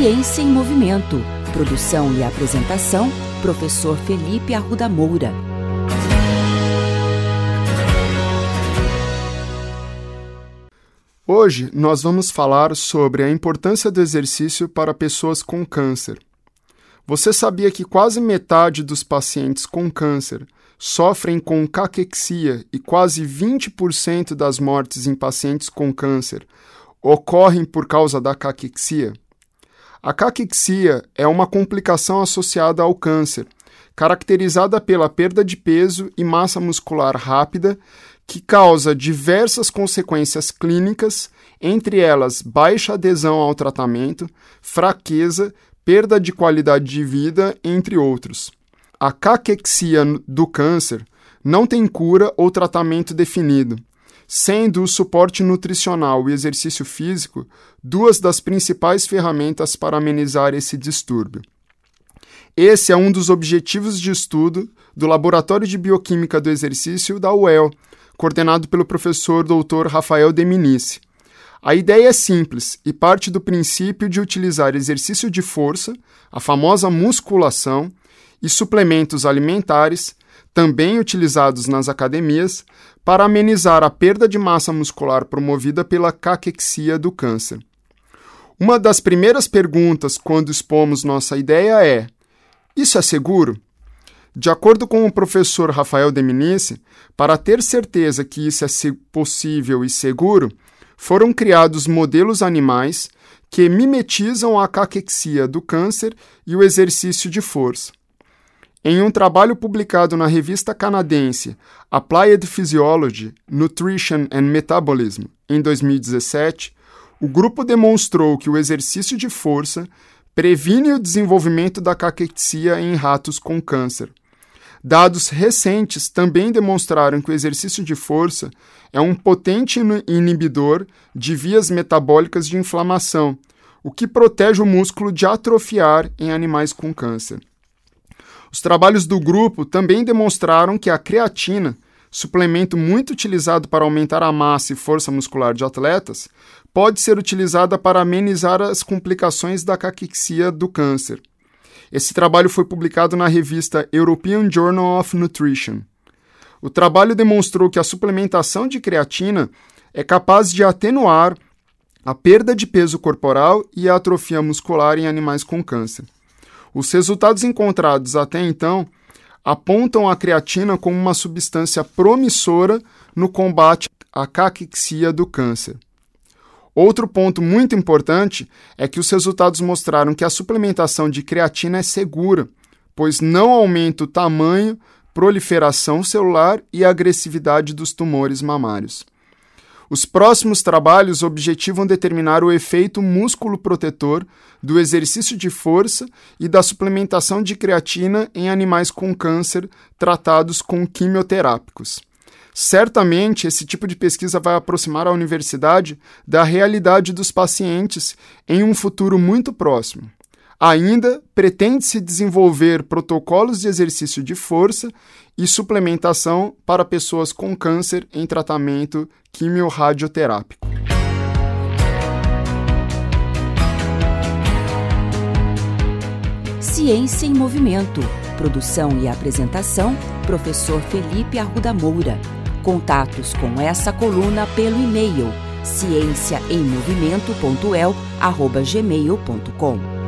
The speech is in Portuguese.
Ciência em Movimento. Produção e apresentação, professor Felipe Arruda Moura. Hoje nós vamos falar sobre a importância do exercício para pessoas com câncer. Você sabia que quase metade dos pacientes com câncer sofrem com caquexia e quase 20% das mortes em pacientes com câncer ocorrem por causa da caquexia? A caquexia é uma complicação associada ao câncer, caracterizada pela perda de peso e massa muscular rápida, que causa diversas consequências clínicas, entre elas baixa adesão ao tratamento, fraqueza, perda de qualidade de vida, entre outros. A caquexia do câncer não tem cura ou tratamento definido, sendo o suporte nutricional e exercício físico duas das principais ferramentas para amenizar esse distúrbio. Esse é um dos objetivos de estudo do Laboratório de Bioquímica do Exercício da UEL, coordenado pelo professor Dr. Rafael Deminice. A ideia é simples e parte do princípio de utilizar exercício de força, a famosa musculação, e suplementos alimentares, também utilizados nas academias, para amenizar a perda de massa muscular promovida pela caquexia do câncer. Uma das primeiras perguntas quando expomos nossa ideia é: isso é seguro? De acordo com o professor Rafael Deminice, para ter certeza que isso é possível e seguro, foram criados modelos animais que mimetizam a caquexia do câncer e o exercício de força. Em um trabalho publicado na revista canadense Applied Physiology, Nutrition and Metabolism, em 2017, o grupo demonstrou que o exercício de força previne o desenvolvimento da caquexia em ratos com câncer. Dados recentes também demonstraram que o exercício de força é um potente inibidor de vias metabólicas de inflamação, o que protege o músculo de atrofiar em animais com câncer. Os trabalhos do grupo também demonstraram que a creatina, suplemento muito utilizado para aumentar a massa e força muscular de atletas, pode ser utilizada para amenizar as complicações da caquexia do câncer. Esse trabalho foi publicado na revista European Journal of Nutrition. O trabalho demonstrou que a suplementação de creatina é capaz de atenuar a perda de peso corporal e a atrofia muscular em animais com câncer. Os resultados encontrados até então apontam a creatina como uma substância promissora no combate à caquexia do câncer. Outro ponto muito importante é que os resultados mostraram que a suplementação de creatina é segura, pois não aumenta o tamanho, proliferação celular e agressividade dos tumores mamários. Os próximos trabalhos objetivam determinar o efeito músculo protetor do exercício de força e da suplementação de creatina em animais com câncer tratados com quimioterápicos. Certamente, esse tipo de pesquisa vai aproximar a universidade da realidade dos pacientes em um futuro muito próximo. Ainda pretende-se desenvolver protocolos de exercício de força e suplementação para pessoas com câncer em tratamento quimiorradioterápico. Ciência em Movimento. Produção e apresentação: Professor Felipe Arruda Moura. Contatos com essa coluna pelo e-mail ciênciaemmovimento.el@gmail.com.